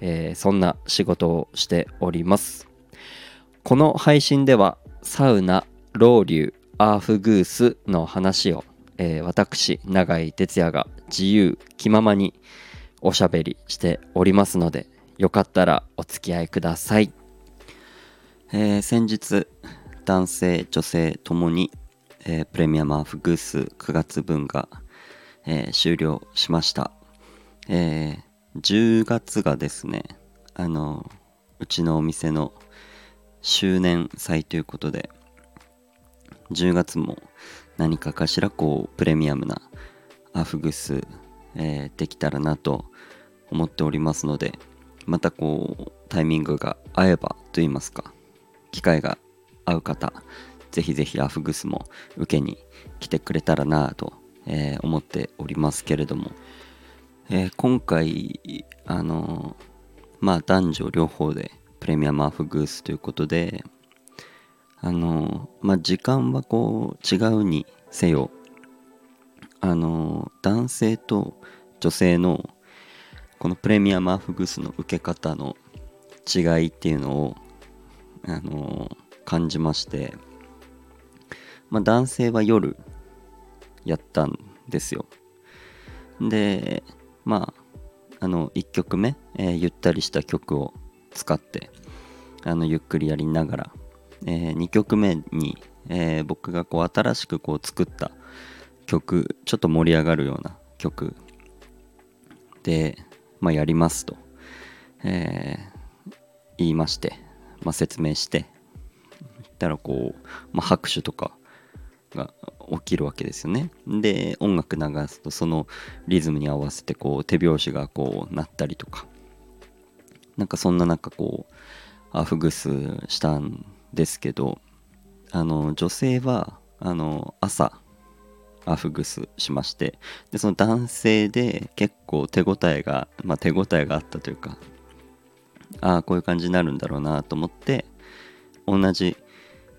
えー、そんな仕事をしております。この配信ではサウナロウリュアーフグースの話を、えー、私永井哲也が自由気ままにおしゃべりしておりますのでよかったらお付き合いください、えー、先日男性女性ともに、えー、プレミアムアーフグース9月分が、えー、終了しました、え、10月がですねあのうちのお店の周年祭ということで10月も何かかしらこうプレミアムなアフグス、えー、できたらなと思っておりますのでまたこうタイミングが合えばと言いますか機会が合う方ぜひぜひアフグスも受けに来てくれたらなと、えー、思っておりますけれども、えー、今回あのまあ男女両方でプレミアムアフグースということであのまあ時間はこう違うにせよあの男性と女性のこのプレミアムアフグースの受け方の違いっていうのをあの感じまして、まあ、男性は夜やったんですよ。でまああの1曲目、えー、ゆったりした曲を使ってあのゆっくりやりながらえー、2曲目に、えー、僕がこう新しくこう作った曲ちょっと盛り上がるような曲で、まあ、やりますと、えー、言いまして、まあ、説明してたらこう、まあ、拍手とかが起きるわけですよね。で音楽流すとそのリズムに合わせてこう手拍子がこうなったりとか。なんかそんな中こうアフグスしたんですけどあの女性はあの朝アフグスしましてでその男性で結構手応えがまあ手応えがあったというかああこういう感じになるんだろうなと思って同じ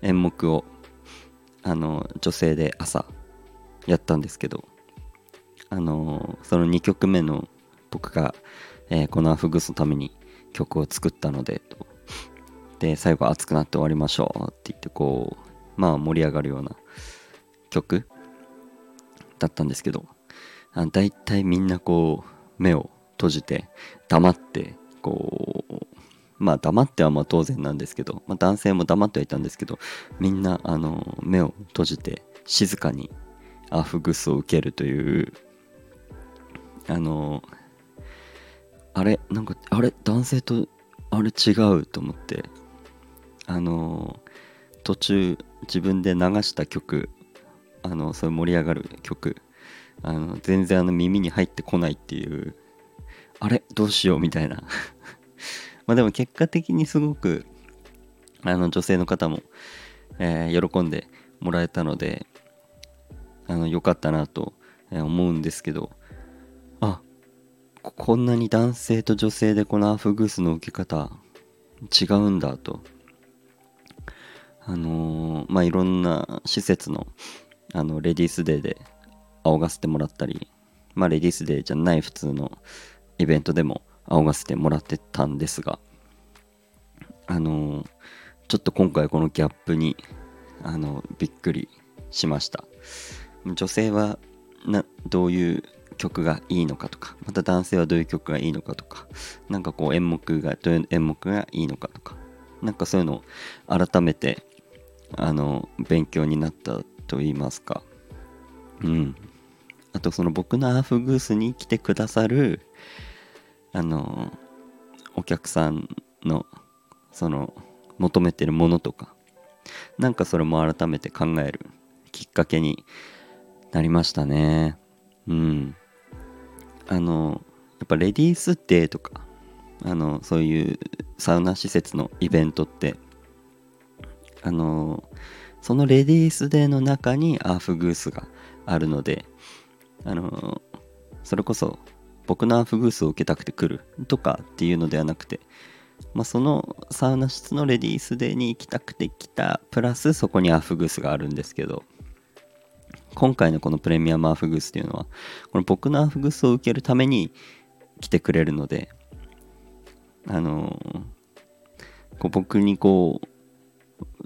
演目をあの女性で朝やったんですけどあのその2曲目の僕が、えー、このアフグスのために曲を作ったのでと。で最後熱くなって終わりましょうって言ってこうまあ盛り上がるような曲だったんですけどあ大体みんなこう目を閉じて黙ってこうまあ黙ってはまあ当然なんですけど、まあ、男性も黙ってはいたんですけどみんなあの目を閉じて静かにアフグスを受けるというあのあれなんかあれ男性とあれ違うと思ってあの途中自分で流した曲あのそういう盛り上がる曲あの全然あの耳に入ってこないっていうあれどうしようみたいな。まあでも結果的にすごくあの女性の方も、えー、喜んでもらえたのであの良かったなと思うんですけどあこんなに男性と女性でこのアフグースの受け方違うんだと。あのー、まあいろんな施設のあのレディースデーで仰がせてもらったりまあレディースデーじゃない普通のイベントでも仰がせてもらってたんですがあの、ちょっと今回このギャップにあのびっくりしました。女性はなどういう曲がいいのかとかまた男性はどういう曲がいいのかとかなんかこう演目がどういう演目がいいのかとかなんかそういうのを改めてあの勉強になったと言いますか。うん。あとその僕のアーフグースに来てくださるあのお客さんのその求めてるものとかなんかそれも改めて考えるきっかけになりましたね。うん。あのやっぱレディースデーとかあのそういうサウナ施設のイベントってあのそのレディースデーの中にアーフグースがあるのであのそれこそ僕のアフグースを受けたくて来るとかっていうのではなくて、まあ、そのサウナ室のレディースデーに行きたくて来たプラスそこにアーフグースがあるんですけど今回のこのプレミアムアーフグースっていうのはこの僕のアーフグースを受けるために来てくれるのであのこう僕にこう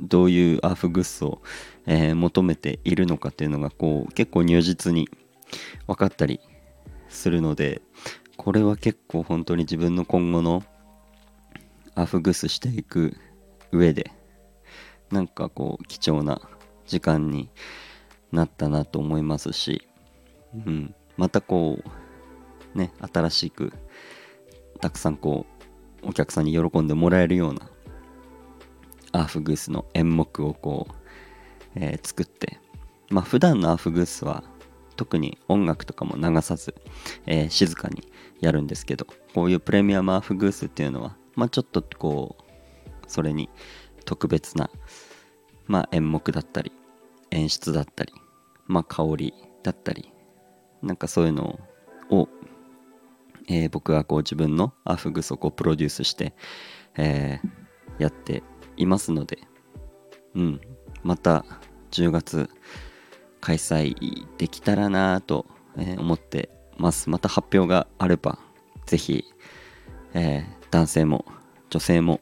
どういうアーフグッズを、えー、求めているのかっていうのがこう結構如実に分かったりするのでこれは結構本当に自分の今後のアフグッズしていく上でなんかこう貴重な時間になったなと思いますし、うん、またこうね新しくたくさんこうお客さんに喜んでもらえるようなアーフグースの演目をこう、えー、作ってまあ普段のアーフグースは特に音楽とかも流さず、えー、静かにやるんですけどこういうプレミアムアフグースっていうのはまあちょっとこうそれに特別なまあ演目だったり演出だったりまあ香りだったりなんかそういうのを、えー、僕はこう自分のアフグースをこうプロデュースして、えー、やっていますので、うん、また10月開催できたらなと思ってます。また発表があれば、ぜひ、えー、男性も女性も、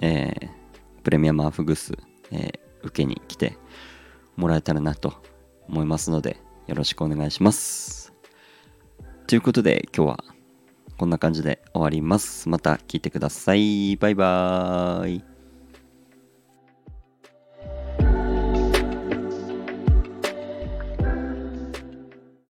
えー、プレミアムアフグス、えー、受けに来てもらえたらなと思いますので、よろしくお願いします。ということで、今日はこんな感じで終わります。また聞いてください。バイバーイ。